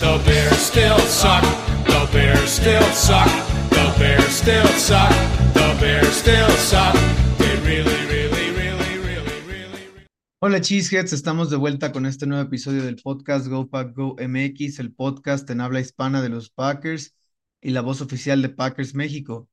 The Bears still suck. The Bears still suck. The Bears still suck. The Bears still suck. They. Hola Cheeseheads, estamos de vuelta con este nuevo episodio del podcast Go Pack Go MX, el podcast en habla hispana de los Packers y la voz oficial de Packers México.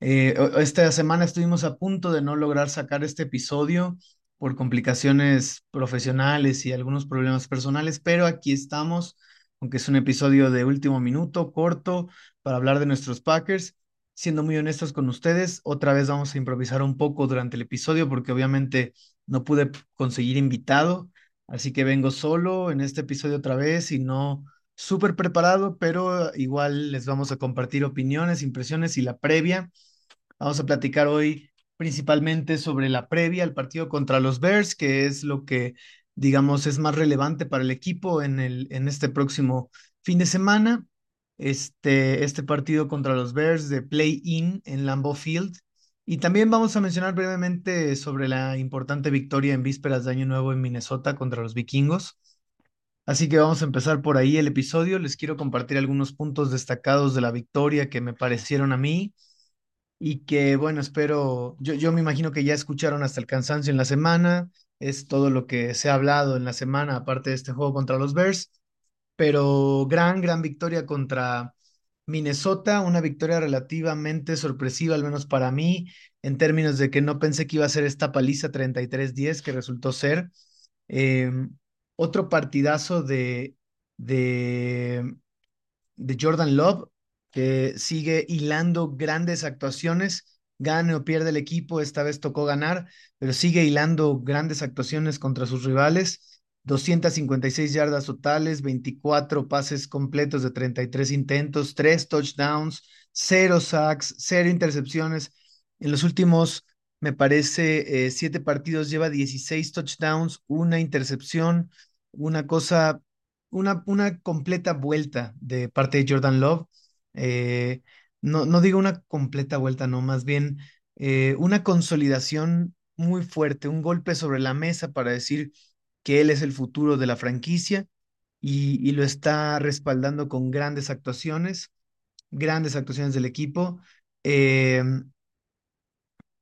Eh, esta semana estuvimos a punto de no lograr sacar este episodio por complicaciones profesionales y algunos problemas personales, pero aquí estamos, aunque es un episodio de último minuto, corto, para hablar de nuestros Packers. Siendo muy honestos con ustedes, otra vez vamos a improvisar un poco durante el episodio porque obviamente no pude conseguir invitado, así que vengo solo en este episodio otra vez y no súper preparado, pero igual les vamos a compartir opiniones, impresiones y la previa. Vamos a platicar hoy principalmente sobre la previa al partido contra los Bears, que es lo que, digamos, es más relevante para el equipo en, el, en este próximo fin de semana. Este, este partido contra los Bears de play-in en Lambeau Field. Y también vamos a mencionar brevemente sobre la importante victoria en vísperas de Año Nuevo en Minnesota contra los vikingos. Así que vamos a empezar por ahí el episodio. Les quiero compartir algunos puntos destacados de la victoria que me parecieron a mí y que, bueno, espero, yo, yo me imagino que ya escucharon hasta el cansancio en la semana. Es todo lo que se ha hablado en la semana, aparte de este juego contra los Bears. Pero gran, gran victoria contra Minnesota, una victoria relativamente sorpresiva, al menos para mí, en términos de que no pensé que iba a ser esta paliza 33-10 que resultó ser. Eh, otro partidazo de, de, de Jordan Love, que sigue hilando grandes actuaciones, gane o pierde el equipo, esta vez tocó ganar, pero sigue hilando grandes actuaciones contra sus rivales. 256 yardas totales, 24 pases completos de 33 intentos, 3 touchdowns, 0 sacks, 0 intercepciones. En los últimos, me parece, eh, 7 partidos lleva 16 touchdowns, una intercepción, una cosa, una, una completa vuelta de parte de Jordan Love. Eh, no, no digo una completa vuelta, no, más bien eh, una consolidación muy fuerte, un golpe sobre la mesa para decir que él es el futuro de la franquicia y, y lo está respaldando con grandes actuaciones, grandes actuaciones del equipo. Eh,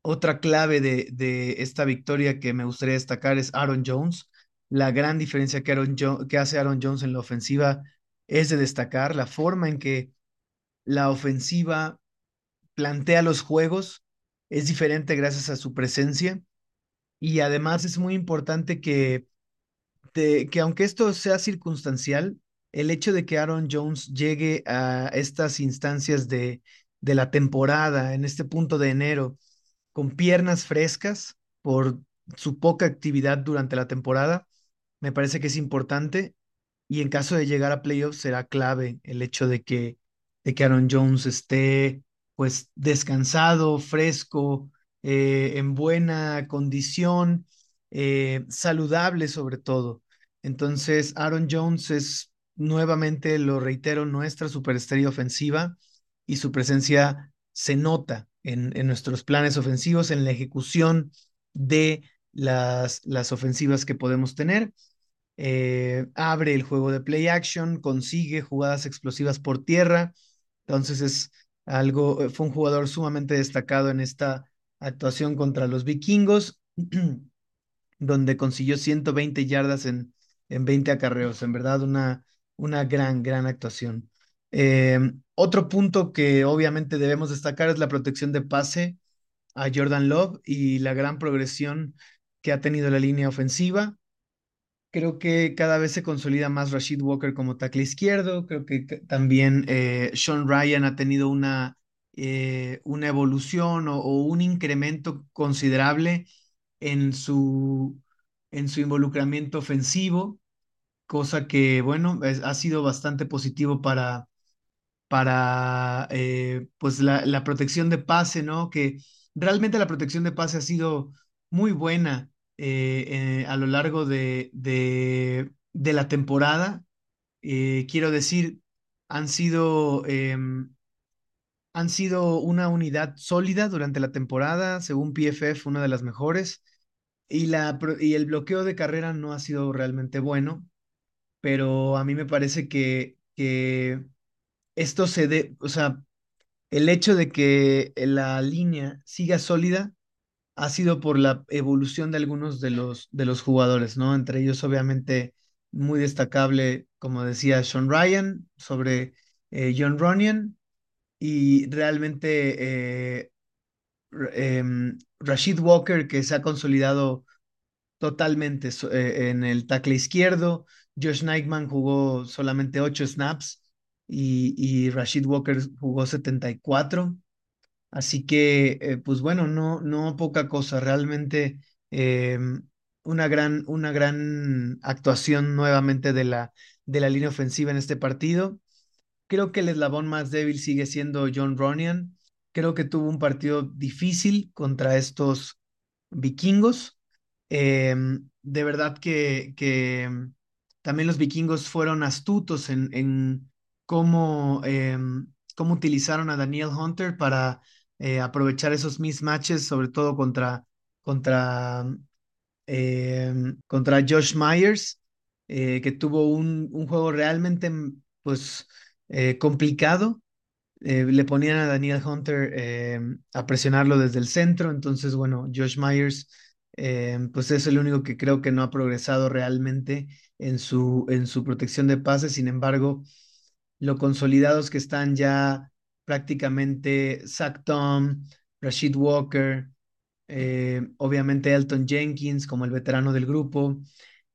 otra clave de, de esta victoria que me gustaría destacar es Aaron Jones. La gran diferencia que, Aaron Jo- que hace Aaron Jones en la ofensiva es de destacar la forma en que la ofensiva plantea los juegos es diferente gracias a su presencia. Y además es muy importante que que aunque esto sea circunstancial, el hecho de que Aaron Jones llegue a estas instancias de, de la temporada, en este punto de enero, con piernas frescas por su poca actividad durante la temporada, me parece que es importante. Y en caso de llegar a playoffs será clave el hecho de que, de que Aaron Jones esté pues descansado, fresco, eh, en buena condición, eh, saludable sobre todo. Entonces, Aaron Jones es nuevamente, lo reitero, nuestra superestrella ofensiva y su presencia se nota en, en nuestros planes ofensivos, en la ejecución de las, las ofensivas que podemos tener eh, abre el juego de play action, consigue jugadas explosivas por tierra, entonces es algo, eh, fue un jugador sumamente destacado en esta actuación contra los vikingos, donde consiguió 120 yardas en, en 20 acarreos, en verdad una, una gran, gran actuación. Eh, otro punto que obviamente debemos destacar es la protección de pase a Jordan Love y la gran progresión que ha tenido la línea ofensiva. Creo que cada vez se consolida más Rashid Walker como tackle izquierdo. Creo que también eh, Sean Ryan ha tenido una, eh, una evolución o, un incremento considerable en su, en su involucramiento ofensivo, cosa que, bueno, ha sido bastante positivo para, para eh, pues la, la protección de pase, ¿no? Que realmente la protección de pase ha sido muy buena eh, eh, a lo largo de, de, la temporada. Eh, quiero decir, han sido, em, han sido una unidad sólida durante la temporada, según PFF, una de las mejores, y, la, y el bloqueo de carrera no ha sido realmente bueno pero a mí me parece que, que esto se dé, o sea, el hecho de que la línea siga sólida ha sido por la evolución de algunos de los, de los jugadores, ¿no? Entre ellos, obviamente, muy destacable, como decía Sean Ryan, sobre eh, John Runyan, y realmente eh, em, Rashid Walker, que se ha consolidado totalmente eh, en el tackle izquierdo. Josh Nightman jugó solamente 8 snaps y, y Rashid Walker jugó 74. Así que, eh, pues bueno, no, no poca cosa, realmente eh, una gran, una gran actuación nuevamente de la, de la línea ofensiva en este partido. Creo que el eslabón más débil sigue siendo John Ronian. Creo que tuvo un partido difícil contra estos vikingos. Em, de verdad que, que también los vikingos fueron astutos en, en cómo, em, cómo utilizaron a Daniel Hunter para eh, aprovechar esos mismatches, sobre todo contra, contra, em, contra Josh Myers, eh, que tuvo un, un, juego realmente pues, eh, complicado. le ponían a Daniel Hunter a presionarlo desde el centro, entonces, bueno, Josh Myers, pues es el único que creo que no ha progresado realmente en su, en su protección de pases, sin embargo, lo consolidados que están ya prácticamente Zach Tom, Rashid Walker, eh, obviamente Elton Jenkins como el veterano del grupo,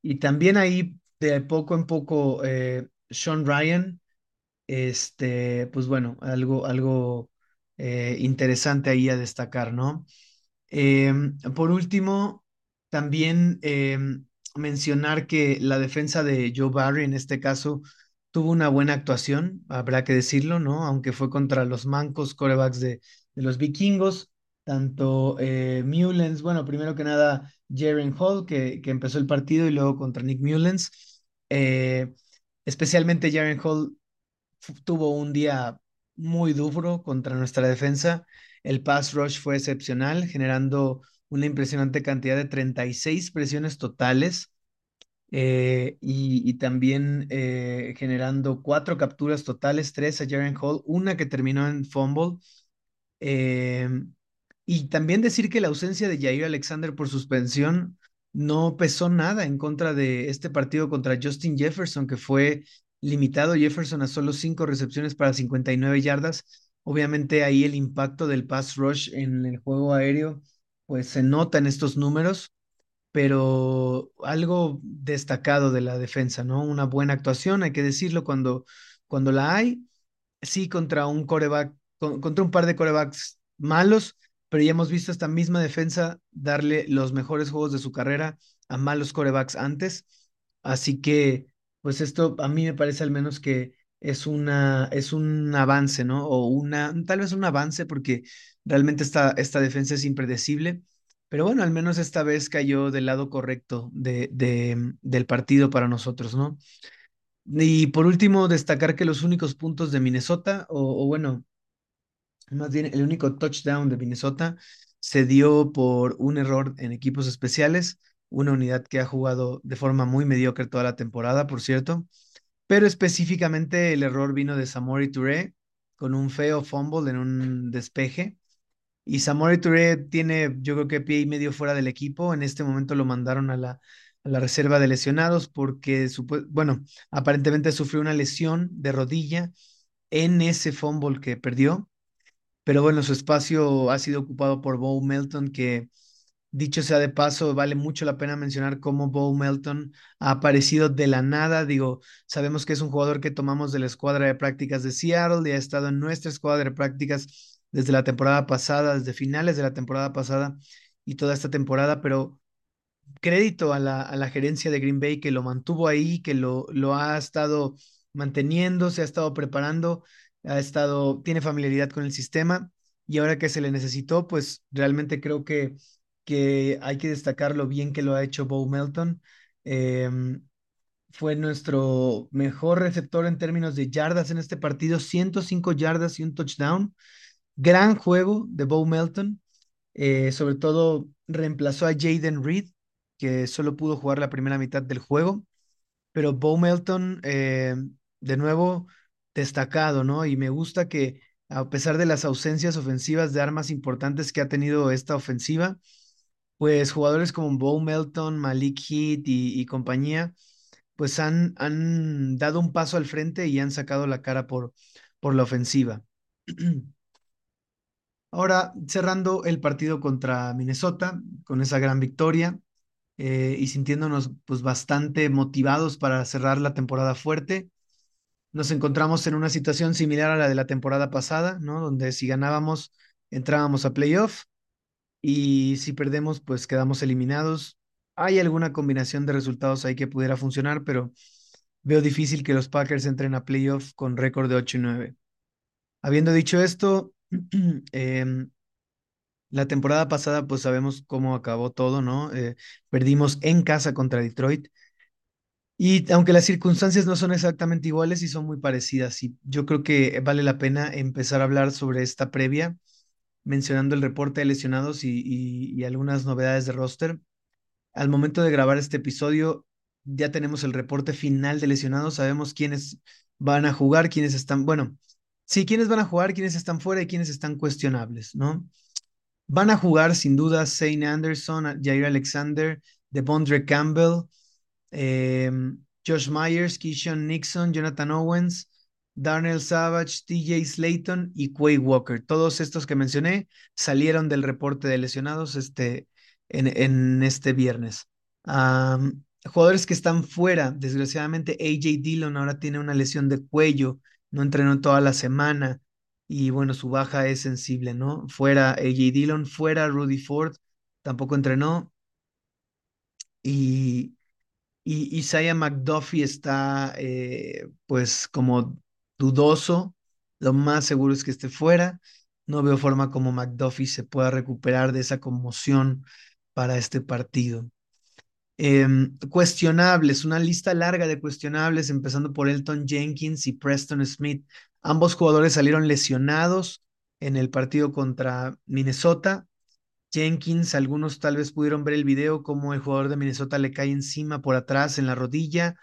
y también ahí de poco en poco eh, Sean Ryan, este, pues bueno, algo, algo eh, interesante ahí a destacar, ¿no? Em, por último, también em, mencionar que la defensa de Joe Barry en este caso tuvo una buena actuación, habrá que decirlo, ¿no? Aunque fue contra los mancos corebacks de, los vikingos, tanto eh, Mullens, bueno, primero que nada, Jaren Hall, que, que, empezó el partido, y luego contra Nick Mullens. Eh, especialmente Jaren Hall tuvo un día muy duro contra nuestra defensa. El pass rush fue excepcional, generando una impresionante cantidad de 36 presiones totales eh, y, también eh, generando cuatro capturas totales, tres a Jaren Hall, una que terminó en fumble. Em, y también decir que la ausencia de Jair Alexander por suspensión no pesó nada en contra de este partido contra Justin Jefferson, que fue limitado Jefferson a solo cinco recepciones para 59 yardas. Obviamente ahí el impacto del pass rush en el juego aéreo, pues se nota en estos números pero algo destacado de la defensa, ¿no? Una buena actuación, hay que decirlo cuando, cuando la hay, sí contra un coreback, contra un par de corebacks malos, pero ya hemos visto esta misma defensa darle los mejores juegos de su carrera a malos corebacks antes, así que pues esto a mí me parece al menos que es una es un avance, ¿no? O una tal vez un avance porque realmente esta, esta defensa es impredecible pero bueno, al menos esta vez cayó del lado correcto de, del partido para nosotros, ¿no? Y por último, destacar que los únicos puntos de Minnesota, o, o bueno, más bien el único touchdown de Minnesota se dio por un error en equipos especiales, una unidad que ha jugado de forma muy mediocre toda la temporada, por cierto, pero específicamente el error vino de Samori Touré con un feo fumble en un despeje y Samori Touré tiene, yo creo que pie y medio fuera del equipo. En este momento lo mandaron a la, a la reserva de lesionados porque, bueno, aparentemente sufrió una lesión de rodilla en ese fumble que perdió. Pero bueno, su espacio ha sido ocupado por Bo Melton, que dicho sea de paso, vale mucho la pena mencionar cómo Bo Melton ha aparecido de la nada. Digo, sabemos que es un jugador que tomamos de la escuadra de prácticas de Seattle y ha estado en nuestra escuadra de prácticas desde la temporada pasada, desde finales de la temporada pasada y toda esta temporada, pero crédito a la, a la gerencia de Green Bay que lo mantuvo ahí, que lo, lo ha estado manteniendo, se ha estado preparando, ha estado, tiene familiaridad con el sistema y ahora que se le necesitó, pues realmente creo que, que hay que destacar lo bien que lo ha hecho Bo Melton. Em, fue nuestro mejor receptor en términos de yardas en este partido, 105 yardas y un touchdown. Gran juego de Bo Melton. Eh, sobre todo reemplazó a Jaden Reed, que solo pudo jugar la primera mitad del juego. pero Bo Melton, eh, de nuevo, destacado, ¿no? Y me gusta que a pesar de las ausencias ofensivas de armas importantes que ha tenido esta ofensiva, pues jugadores como Bo Melton, Malik Heath y, y compañía, pues han, han dado un paso al frente y han sacado la cara por, por la ofensiva. Ahora, cerrando el partido contra Minnesota, con esa gran victoria eh, y sintiéndonos pues bastante motivados para cerrar la temporada fuerte, nos encontramos en una situación similar a la de la temporada pasada, ¿no? Donde si ganábamos, entrábamos a playoff y si perdemos, pues quedamos eliminados. Hay alguna combinación de resultados ahí que pudiera funcionar, pero veo difícil que los Packers entren a playoff con récord de 8 y 9. Habiendo dicho esto, em, la temporada pasada, pues sabemos cómo acabó todo, ¿no? Eh, perdimos en casa contra Detroit. Y aunque las circunstancias no son exactamente iguales y son muy parecidas, y yo creo que vale la pena empezar a hablar sobre esta previa, mencionando el reporte de lesionados y, y, y algunas novedades de roster. Al momento de grabar este episodio, ya tenemos el reporte final de lesionados, sabemos quiénes van a jugar, quiénes están, bueno, sí, quiénes van a jugar, quiénes están fuera y quiénes están cuestionables, ¿no? Van a jugar sin duda Zane Anderson, Jair Alexander, Devondre Campbell, eh, Josh Myers, Keyshawn Nixon, Jonathan Owens, Darnell Savage, TJ Slayton y Quay Walker. Todos estos que mencioné salieron del reporte de lesionados este, en, este viernes. Jugadores que están fuera, desgraciadamente AJ Dillon ahora tiene una lesión de cuello, no entrenó toda la semana y bueno, su baja es sensible, ¿no? Fuera AJ Dillon, fuera Rudy Ford, tampoco entrenó. Y, y Isaiah McDuffie está eh, pues como dudoso, lo más seguro es que esté fuera. No veo forma como McDuffie se pueda recuperar de esa conmoción para este partido. Eh, cuestionables, una lista larga de cuestionables, empezando por Elton Jenkins y Preston Smith. Ambos jugadores salieron lesionados en el partido contra Minnesota. Jenkins, algunos tal vez pudieron ver el video como el jugador de Minnesota le cae encima por atrás en la rodilla.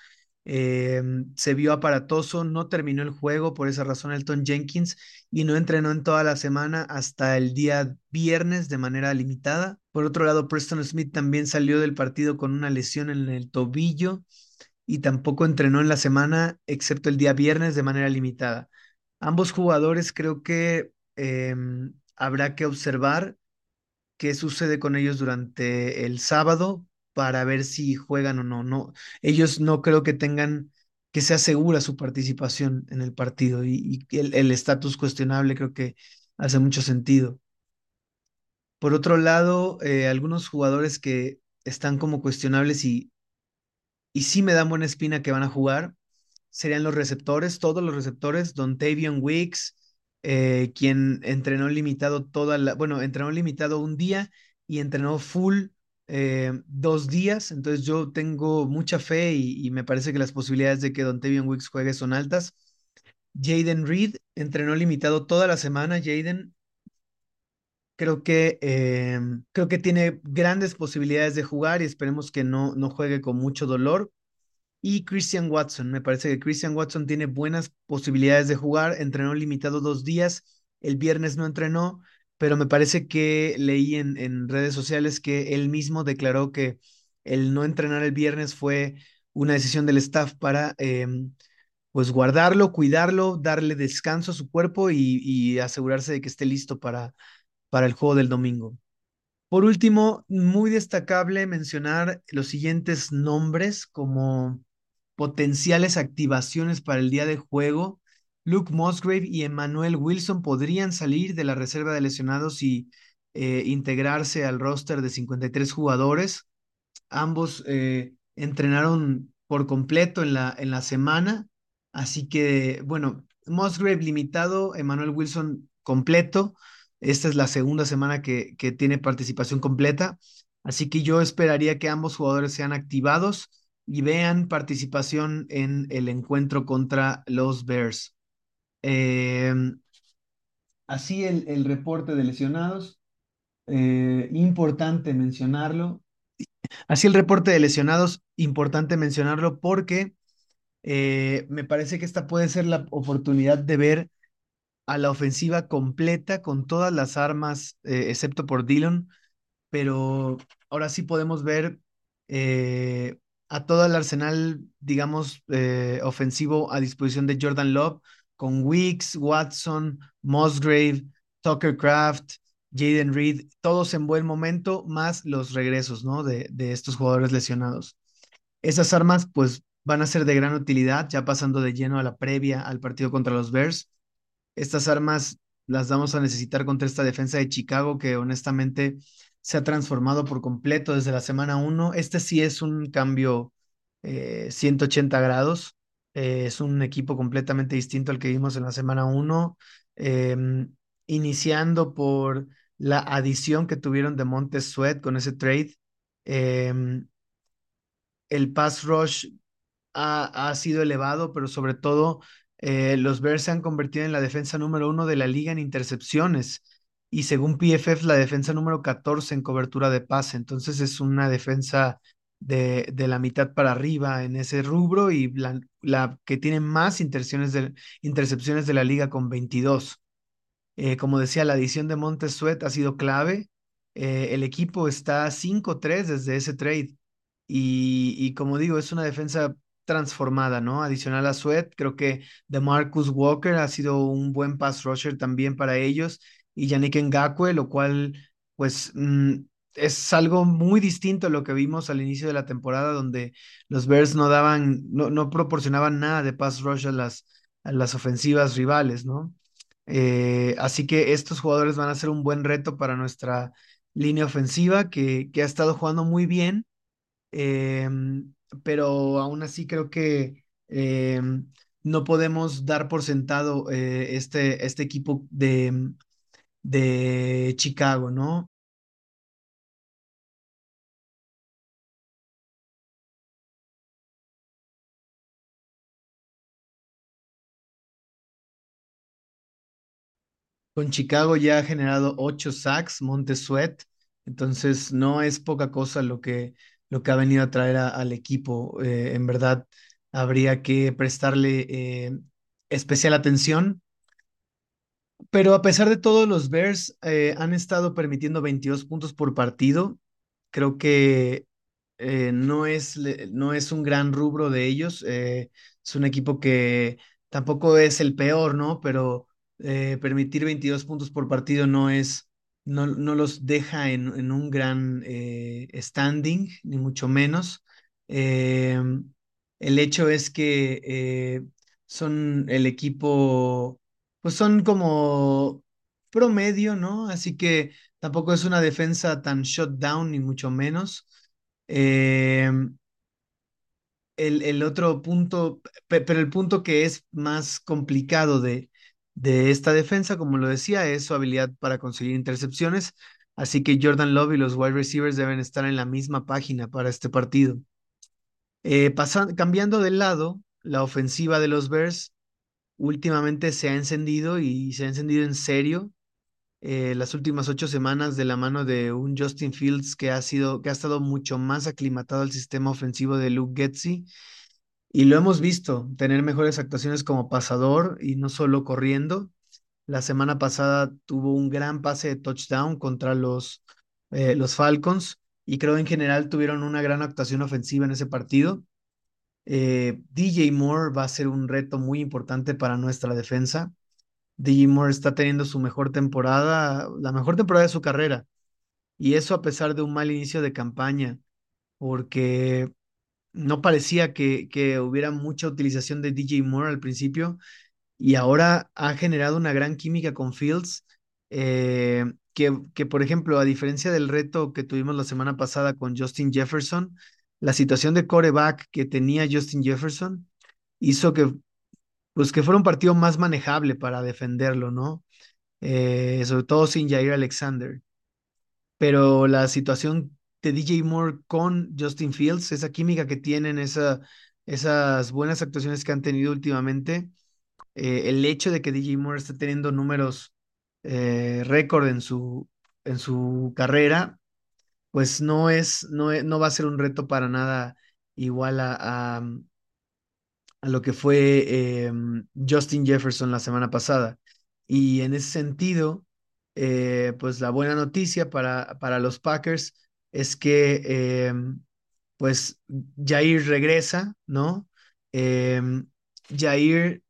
Eh, se vio aparatoso, no terminó el juego, por esa razón Elton Jenkins, y no entrenó en toda la semana hasta el día viernes de manera limitada. Por otro lado, Preston Smith también salió del partido con una lesión en el tobillo y tampoco entrenó en la semana, excepto el día viernes de manera limitada. Ambos jugadores creo que eh, habrá que observar qué sucede con ellos durante el sábado para ver si juegan o no. No, ellos no creo que tengan que sea segura su participación en el partido y, el estatus cuestionable creo que hace mucho sentido. Por otro lado, eh, algunos jugadores que están como cuestionables y, y sí me dan buena espina que van a jugar serían los receptores, todos los receptores, Don Tavion Wicks, eh, quien entrenó limitado toda la, bueno, entrenó limitado un día y entrenó full eh, dos días, entonces yo tengo mucha fe y, me parece que las posibilidades de que Don Tavion Wicks juegue son altas. Jaden Reed entrenó limitado toda la semana, Jaden. Creo que, eh, creo que tiene grandes posibilidades de jugar y esperemos que no, no juegue con mucho dolor y Christian Watson. Me parece que Christian Watson tiene buenas posibilidades de jugar. Entrenó limitado dos días. El viernes no entrenó, pero me parece que leí en, redes sociales que él mismo declaró que el no entrenar el viernes fue una decisión del staff para eh, pues guardarlo, cuidarlo, darle descanso a su cuerpo y, y asegurarse de que esté listo para, para el juego del domingo. Por último, muy destacable mencionar los siguientes nombres como potenciales activaciones para el día de juego. Luke Musgrave y Emmanuel Wilson podrían salir de la reserva de lesionados y eh, integrarse al roster de 53 jugadores. Ambos eh, entrenaron por completo en la, en la semana, así que, bueno, Musgrave limitado, Emmanuel Wilson completo. Esta es la segunda semana que, que tiene participación completa, así que yo esperaría que ambos jugadores sean activados y vean participación en el encuentro contra los Bears. Eh, así el, el, reporte de lesionados, eh, importante mencionarlo. Así el reporte de lesionados importante mencionarlo porque eh, me parece que esta puede ser la oportunidad de ver a la ofensiva completa con todas las armas, eh, excepto por Dillon, pero ahora sí podemos ver a todo el arsenal, digamos, ofensivo a disposición de Jordan Love, con Weeks, Watson, Musgrave, Tucker Craft, Jaden Reed, todos en buen momento, más los regresos, ¿no? De, estos jugadores lesionados. Esas armas, pues, van a ser de gran utilidad, ya pasando de lleno a la previa al partido contra los Bears. Estas armas las vamos a necesitar contra esta defensa de Chicago que honestamente se ha transformado por completo desde la semana 1. Este sí es un cambio eh, 180 grados. Eh, es un equipo completamente distinto al que vimos en la semana 1. Eh, iniciando por la adición que tuvieron de Montes Sweat con ese trade. Eh, el pass rush ha, ha, sido elevado, pero sobre todo eh, los Bears se han convertido en la defensa número uno de la liga en intercepciones y según PFF la defensa número 14 en cobertura de pase. Entonces es una defensa de, de la mitad para arriba en ese rubro y la, que tiene más de, intercepciones de la liga con 22. Eh, como decía, la adición de Montes Sweat ha sido clave. Eh, el equipo está 5-3 desde ese trade. Y, y, como digo, es una defensa transformada, ¿no? Adicional a Sweat, creo que de Marcus Walker ha sido un buen pass rusher también para ellos y Yannick Ngakwe, lo cual, pues, mmm, es algo muy distinto a lo que vimos al inicio de la temporada, donde los Bears no daban, no, no proporcionaban nada de pass rush a las, a las ofensivas rivales, ¿no? Eh, así que estos jugadores van a ser un buen reto para nuestra línea ofensiva, que, que ha estado jugando muy bien. Eh, pero aún así creo que eh, no podemos dar por sentado eh, este, este equipo de, de Chicago, ¿no? Con Chicago ya ha generado ocho sacks, Montesuet, entonces no es poca cosa lo que, lo que ha venido a traer al equipo. Eh, en verdad, habría que prestarle eh, especial atención. Pero a pesar de todo, los Bears eh, han estado permitiendo 22 puntos por partido. Creo que no es, no es un gran rubro de ellos. Es un equipo que tampoco es el peor, ¿no? Pero eh, permitir 22 puntos por partido no es, no, no los deja en, en un gran eh, standing, ni mucho menos. Eh, el hecho es que son el equipo, pues son como promedio, ¿no? Así que tampoco es una defensa tan shut down, ni mucho menos. El, el, otro punto, pero el punto que es más complicado de, de esta defensa, como lo decía, es su habilidad para conseguir intercepciones. Así que Jordan Love y los wide receivers deben estar en la misma página para este partido. Eh, cambiando de lado, la ofensiva de los Bears últimamente se ha encendido y se ha encendido en serio eh, las últimas ocho semanas de la mano de un Justin Fields que ha sido, que ha estado mucho más aclimatado al sistema ofensivo de Luke Getsy. Y lo hemos visto, tener mejores actuaciones como pasador y no solo corriendo. La semana pasada tuvo un gran pase de touchdown contra los, eh, los Falcons y creo en general tuvieron una gran actuación ofensiva en ese partido. Eh, DJ Moore va a ser un reto muy importante para nuestra defensa. DJ Moore está teniendo su mejor temporada, la mejor temporada de su carrera. Y eso a pesar de un mal inicio de campaña, porque no parecía que, que hubiera mucha utilización de DJ Moore al principio y ahora ha generado una gran química con Fields. Eh, que, que, por ejemplo, a diferencia del reto que tuvimos la semana pasada con Justin Jefferson, la situación de coreback que tenía Justin Jefferson hizo que, pues, que fuera un partido más manejable para defenderlo, ¿no? Eh, sobre todo sin Jair Alexander. Pero la situación de DJ Moore con Justin Fields, esa química que tienen, esa, esas buenas actuaciones que han tenido últimamente, eh, el hecho de que DJ Moore esté teniendo números eh, récord en su, en su carrera, pues no es, no, no va a ser un reto para nada igual a, a, a lo que fue em, Justin Jefferson la semana pasada. Y en ese sentido, eh, pues la buena noticia para, para los Packers es que em, pues Jair regresa, ¿no? Em, Jair,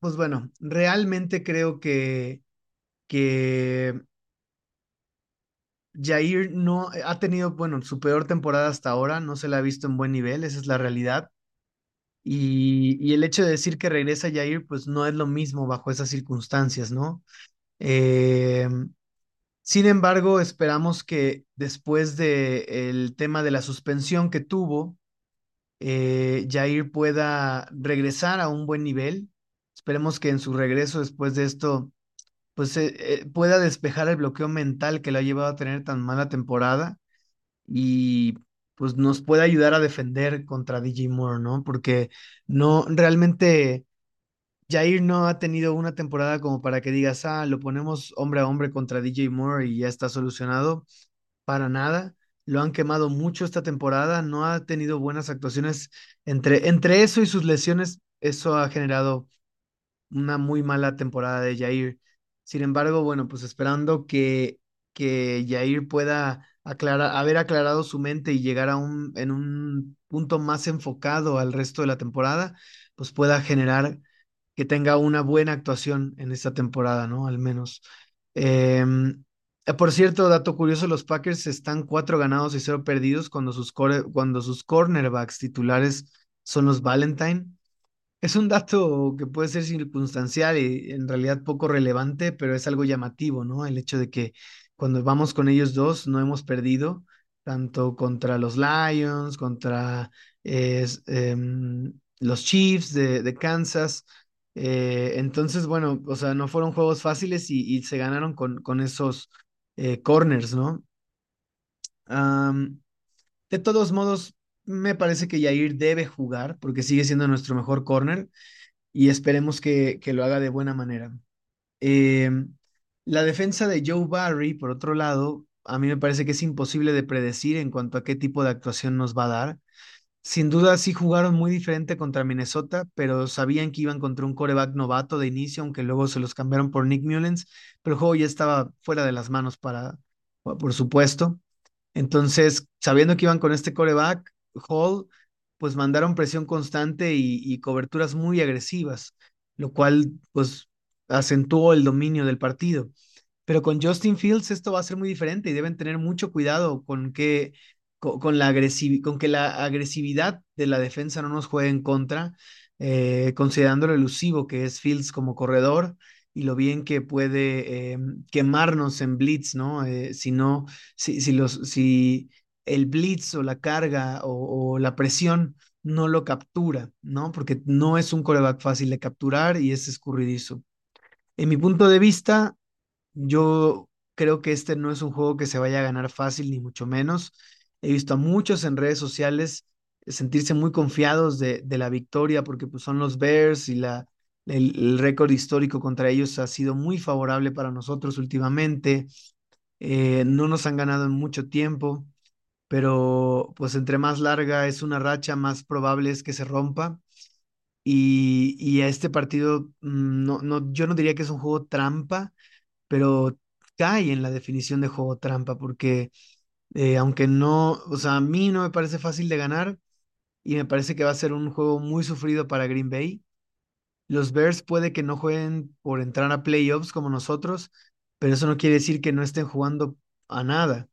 pues bueno, realmente creo que, que Jair no ha tenido, bueno, su peor temporada hasta ahora, no se la ha visto en buen nivel, esa es la realidad. Y, y el hecho de decir que regresa Jair, pues no es lo mismo bajo esas circunstancias, ¿no? Eh, sin embargo, esperamos que después de el tema de la suspensión que tuvo, eh, Jair pueda regresar a un buen nivel. Esperemos que en su regreso después de esto, pues eh, eh, pueda despejar el bloqueo mental que lo ha llevado a tener tan mala temporada y pues nos pueda ayudar a defender contra DJ Moore, ¿no? Porque no, realmente Jair no ha tenido una temporada como para que digas, ah, lo ponemos hombre a hombre contra DJ Moore y ya está solucionado. Para nada. Lo han quemado mucho esta temporada, no ha tenido buenas actuaciones. Entre, entre eso y sus lesiones, eso ha generado una muy mala temporada de Jair. Sin embargo, bueno, pues esperando que, que Jair pueda aclarar, haber aclarado su mente y llegar a un, en un punto más enfocado al resto de la temporada, pues pueda generar que tenga una buena actuación en esta temporada, ¿no? Al menos. Em, eh, por cierto, dato curioso, los Packers están cuatro ganados y cero perdidos cuando sus, cuando sus cornerbacks titulares son los Valentine. Es un dato que puede ser circunstancial y en realidad poco relevante, pero es algo llamativo, ¿no? El hecho de que cuando vamos con ellos dos no hemos perdido, tanto contra los Lions, contra eh, los Chiefs de Kansas. Eh, entonces, bueno, o sea, no fueron juegos fáciles y, se ganaron con, esos eh, corners, ¿no? De todos modos, me parece que Yair debe jugar porque sigue siendo nuestro mejor corner y esperemos que, que lo haga de buena manera. Eh, la defensa de Joe Barry, por otro lado, a mí me parece que es imposible de predecir en cuanto a qué tipo de actuación nos va a dar. Sin duda sí jugaron muy diferente contra Minnesota, pero sabían que iban contra un coreback novato de inicio, aunque luego se los cambiaron por Nick Mullens, pero el juego ya estaba fuera de las manos para, por supuesto. Entonces, sabiendo que iban con este coreback, Hall, pues mandaron presión constante y, y coberturas muy agresivas, lo cual pues acentuó el dominio del partido. Pero con Justin Fields esto va a ser muy diferente y deben tener mucho cuidado con que con, la con que la agresividad de la defensa no nos juegue en contra, eh, considerando lo elusivo que es Fields como corredor y lo bien que puede eh, quemarnos en blitz, ¿no? Eh, si no, si, si, los, si el blitz o la carga o, o, la presión no lo captura, ¿no? Porque no es un coreback fácil de capturar y es escurridizo. En mi punto de vista, yo creo que este no es un juego que se vaya a ganar fácil, ni mucho menos. He visto a muchos en redes sociales sentirse muy confiados de, la victoria porque pues, son los Bears y el, el récord histórico contra ellos ha sido muy favorable para nosotros últimamente. Eh, no nos han ganado en mucho tiempo, pero pues entre más larga es una racha, más probable es que se rompa. Y, a este partido, mm, no, yo no diría que es un juego trampa, pero cae en la definición de juego trampa, porque eh, aunque no, o sea, a mí no me parece fácil de ganar y me parece que va a ser un juego muy sufrido para Green Bay. Los Bears puede que no jueguen por entrar a playoffs como nosotros, pero eso no quiere decir que no estén jugando a nada.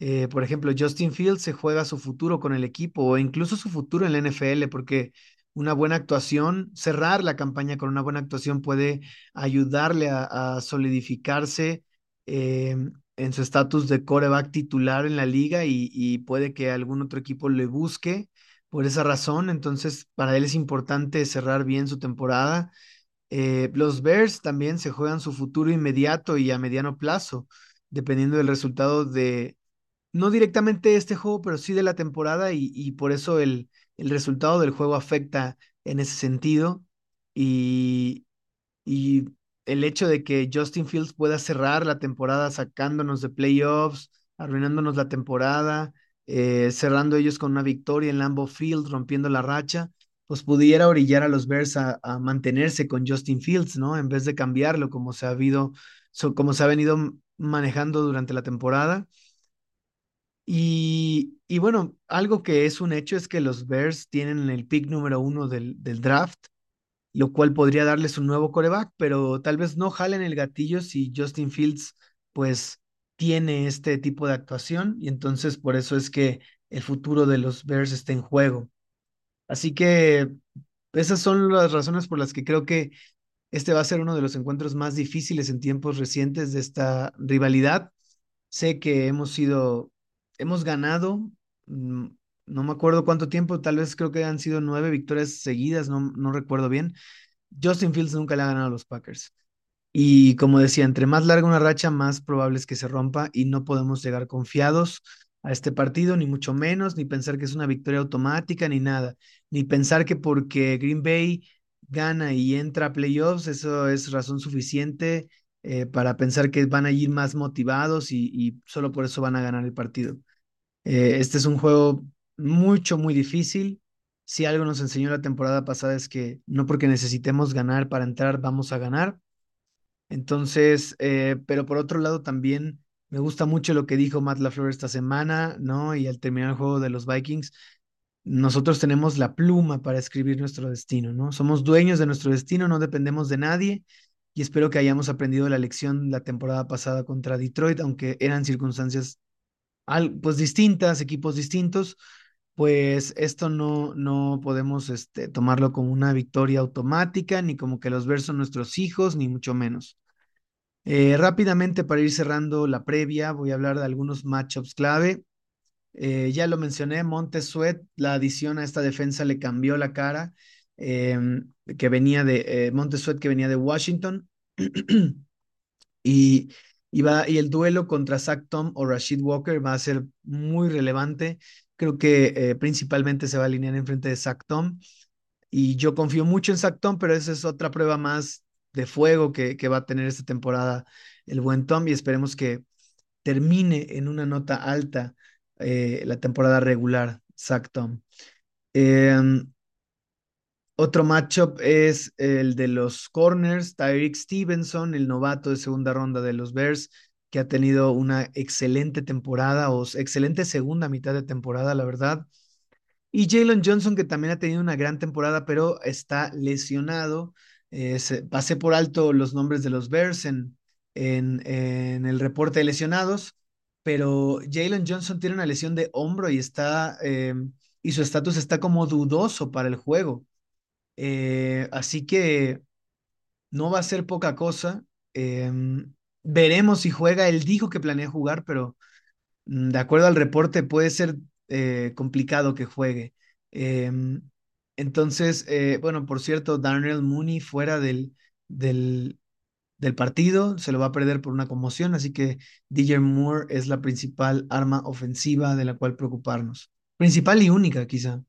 Eh, por ejemplo, Justin Fields se juega su futuro con el equipo o incluso su futuro en la NFL, porque una buena actuación, cerrar la campaña con una buena actuación puede ayudarle a, solidificarse eh, en su estatus de coreback titular en la liga y, puede que algún otro equipo le busque por esa razón. Entonces, para él es importante cerrar bien su temporada. Eh, los Bears también se juegan su futuro inmediato y a mediano plazo, dependiendo del resultado de, no directamente este juego, pero sí de la temporada y, y por eso el, el resultado del juego afecta en ese sentido. Y, y el hecho de que Justin Fields pueda cerrar la temporada sacándonos de playoffs, arruinándonos la temporada, eh, cerrando ellos con una victoria en Lambeau Field, rompiendo la racha, pues pudiera orillar a los Bears a, mantenerse con Justin Fields, ¿no? En vez de cambiarlo como se ha habido, como se ha venido manejando durante la temporada. Y, y bueno, algo que es un hecho es que los Bears tienen el pick número uno del, del draft, lo cual podría darles un nuevo coreback, pero tal vez no jalen el gatillo si Justin Fields pues tiene este tipo de actuación y entonces por eso es que el futuro de los Bears está en juego. Así que esas son las razones por las que creo que este va a ser uno de los encuentros más difíciles en tiempos recientes de esta rivalidad. Sé que hemos sido, hemos ganado, mm, no me acuerdo cuánto tiempo, tal vez creo que han sido nueve victorias seguidas, no, no recuerdo bien. Justin Fields nunca le ha ganado a los Packers. Y como decía, entre más larga una racha, más probable es que se rompa y no podemos llegar confiados a este partido, ni mucho menos, ni pensar que es una victoria automática, ni nada, ni pensar que porque Green Bay gana y entra a playoffs, eso es razón suficiente eh, para pensar que van a ir más motivados y, solo por eso van a ganar el partido. Eh, este es un juego mucho, muy difícil. Si algo nos enseñó la temporada pasada es que no porque necesitemos ganar para entrar, vamos a ganar entonces, eh, pero por otro lado también me gusta mucho lo que dijo Matt LaFleur esta semana, ¿no? Y al terminar el juego de los Vikings, nosotros tenemos la pluma para escribir nuestro destino, ¿no? Somos dueños de nuestro destino, no dependemos de nadie y espero que hayamos aprendido la lección la temporada pasada contra Detroit, aunque eran circunstancias pues distintas, equipos distintos, pues esto no, no podemos este, tomarlo como una victoria automática, ni como que los Bears son nuestros hijos, ni mucho menos. Eh, rápidamente, para ir cerrando la previa, voy a hablar de algunos matchups clave. Eh, ya lo mencioné, Montez Sweat, la adición a esta defensa le cambió la cara, em, que venía de eh, Montez Sweat, que venía de Washington. Y, y, va, y el duelo contra Zach Tom o Rashid Walker va a ser muy relevante. Creo que eh, principalmente se va a alinear en frente de Zach Tom. Y yo confío mucho en Zach Tom, pero esa es otra prueba más de fuego que, que va a tener esta temporada el buen Tom y esperemos que termine en una nota alta eh, la temporada regular, Zach Tom. Eh, otro matchup es el de los corners, Tyreek Stevenson, el novato de segunda ronda de los Bears, que ha tenido una excelente temporada o excelente segunda mitad de temporada, la verdad. Y Jalen Johnson, que también ha tenido una gran temporada, pero está lesionado. Eh, pasé por alto los nombres de los Bears en, en, el reporte de lesionados, pero Jalen Johnson tiene una lesión de hombro y está, eh, y su estatus está como dudoso para el juego. Eh, así que no va a ser poca cosa. Eh, veremos si juega. Él dijo que planea jugar, pero mm, de acuerdo al reporte puede ser eh, complicado que juegue. Eh, entonces, eh, bueno, por cierto, Darnell Mooney fuera del, del, partido, se lo va a perder por una conmoción, así que DJ Moore es la principal arma ofensiva de la cual preocuparnos. Principal y única, quizá.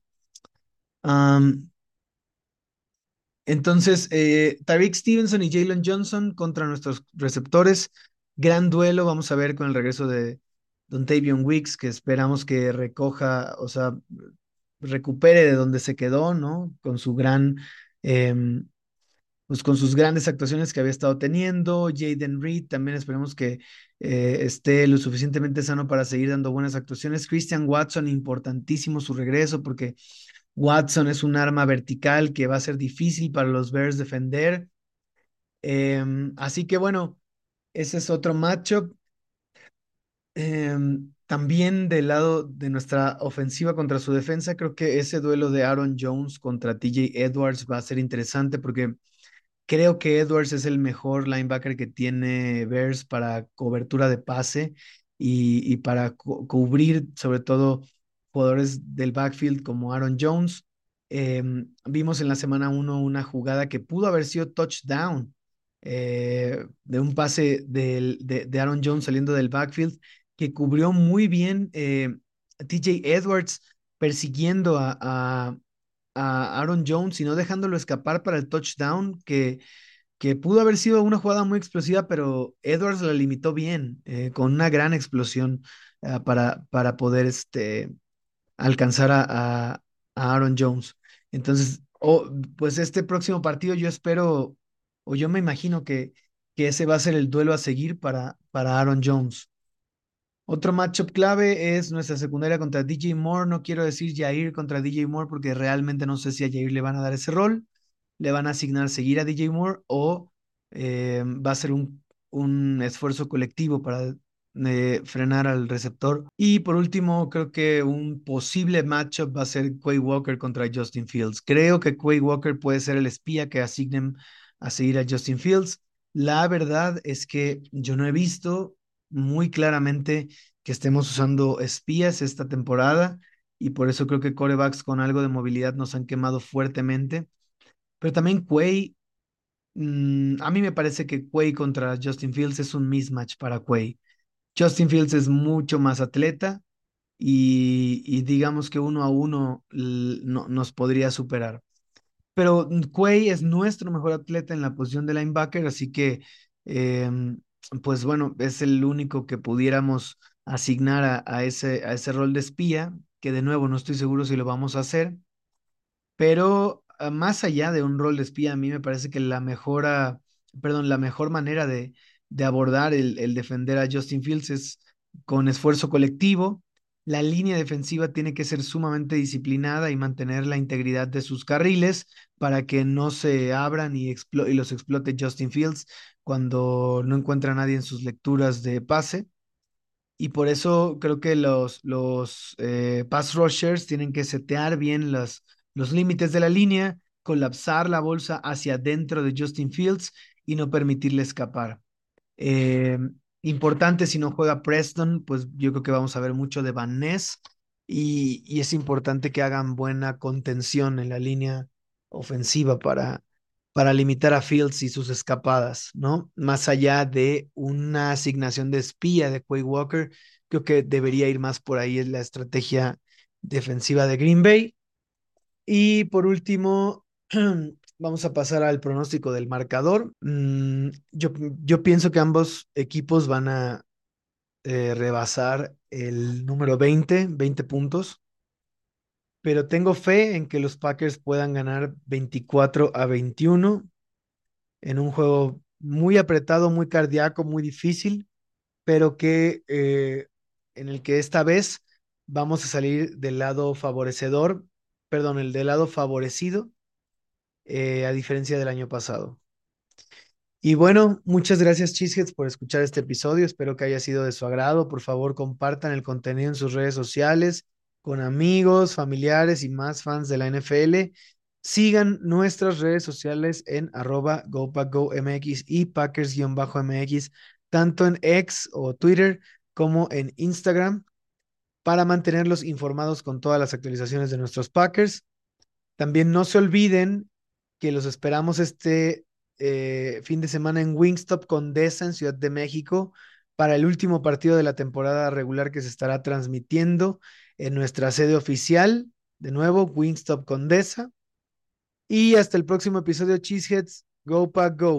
Entonces, eh, Tariq Stevenson y Jalen Johnson contra nuestros receptores. Gran duelo, vamos a ver con el regreso de Dontavion Wicks, que esperamos que recoja, o sea, recupere de donde se quedó, ¿no? Con su gran, em, pues con sus grandes actuaciones que había estado teniendo. Jaden Reed también esperemos que eh, esté lo suficientemente sano para seguir dando buenas actuaciones. Christian Watson, importantísimo su regreso porque Watson es un arma vertical que va a ser difícil para los Bears defender. Eh, así que bueno, ese es otro matchup. Eh, también del lado de nuestra ofensiva contra su defensa, creo que ese duelo de Aaron Jones contra TJ Edwards va a ser interesante porque creo que Edwards es el mejor linebacker que tiene Bears para cobertura de pase y, y para cu cubrir sobre todo jugadores del backfield como Aaron Jones. Eh, vimos en la semana 1 una jugada que pudo haber sido touchdown eh, de un pase del, de, Aaron Jones saliendo del backfield que cubrió muy bien eh, TJ Edwards persiguiendo a, a, a, Aaron Jones y no dejándolo escapar para el touchdown que que pudo haber sido una jugada muy explosiva, pero Edwards la limitó bien, eh, con una gran explosión uh, para, para poder este, alcanzar a, a, Aaron Jones. Entonces, oh, pues este próximo partido yo espero, o yo me imagino que, que ese va a ser el duelo a seguir para, para Aaron Jones. Otro matchup clave es nuestra secundaria contra DJ Moore. No quiero decir Jair contra DJ Moore porque realmente no sé si a Jair le van a dar ese rol. Le van a asignar seguir a DJ Moore o eh, va a ser un, un esfuerzo colectivo para eh, frenar al receptor. Y por último, creo que un posible matchup va a ser Quay Walker contra Justin Fields. Creo que Quay Walker puede ser el espía que asignen a seguir a Justin Fields. La verdad es que yo no he visto muy claramente que estemos usando espías esta temporada y por eso creo que corebacks con algo de movilidad nos han quemado fuertemente. Pero también Quay, mmm, a mí me parece que Quay contra Justin Fields es un mismatch para Quay. Justin Fields es mucho más atleta y, digamos que uno a uno no, nos podría superar. Pero Quay es nuestro mejor atleta en la posición de linebacker, así que eh, pues bueno, es el único que pudiéramos asignar a, a, ese, a ese rol de espía, que de nuevo no estoy seguro si lo vamos a hacer, pero uh, más allá de un rol de espía, a mí me parece que la mejora, perdón, la mejor manera de, de abordar el, el defender a Justin Fields es con esfuerzo colectivo. La línea defensiva tiene que ser sumamente disciplinada y mantener la integridad de sus carriles para que no se abran y, y los explote Justin Fields cuando no encuentra a nadie en sus lecturas de pase. Y por eso creo que los, los eh, pass rushers tienen que setear bien los, los límites de la línea, colapsar la bolsa hacia adentro de Justin Fields y no permitirle escapar. Eh, importante si no juega Preston, pues yo creo que vamos a ver mucho de Van Ness y, es importante que hagan buena contención en la línea ofensiva para, para limitar a Fields y sus escapadas, ¿no? Más allá de una asignación de espía de Quay Walker, creo que debería ir más por ahí en la estrategia defensiva de Green Bay. Y por último, vamos a pasar al pronóstico del marcador. Mm, yo, pienso que ambos equipos van a eh, rebasar el número 20, 20 puntos pero tengo fe en que los Packers puedan ganar 24 a 21 en un juego muy apretado, muy cardíaco, muy difícil, pero que eh, en el que esta vez vamos a salir del lado favorecedor, perdón, el del lado favorecido, eh, a diferencia del año pasado. Y bueno, muchas gracias Cheeseheads por escuchar este episodio. Espero que haya sido de su agrado. Por favor, compartan el contenido en sus redes sociales con amigos, familiares y más fans de la NFL. Sigan nuestras redes sociales en arroba GoPackGoMX y Packers-MX, tanto en X o Twitter como en Instagram, para mantenerlos informados con todas las actualizaciones de nuestros Packers. También no se olviden que los esperamos este eh, fin de semana en Wingstop Condesa en Ciudad de México para el último partido de la temporada regular que se estará transmitiendo en nuestra sede oficial, de nuevo, Wingstop Condesa. Y hasta el próximo episodio, Cheeseheads, Go Pack Go.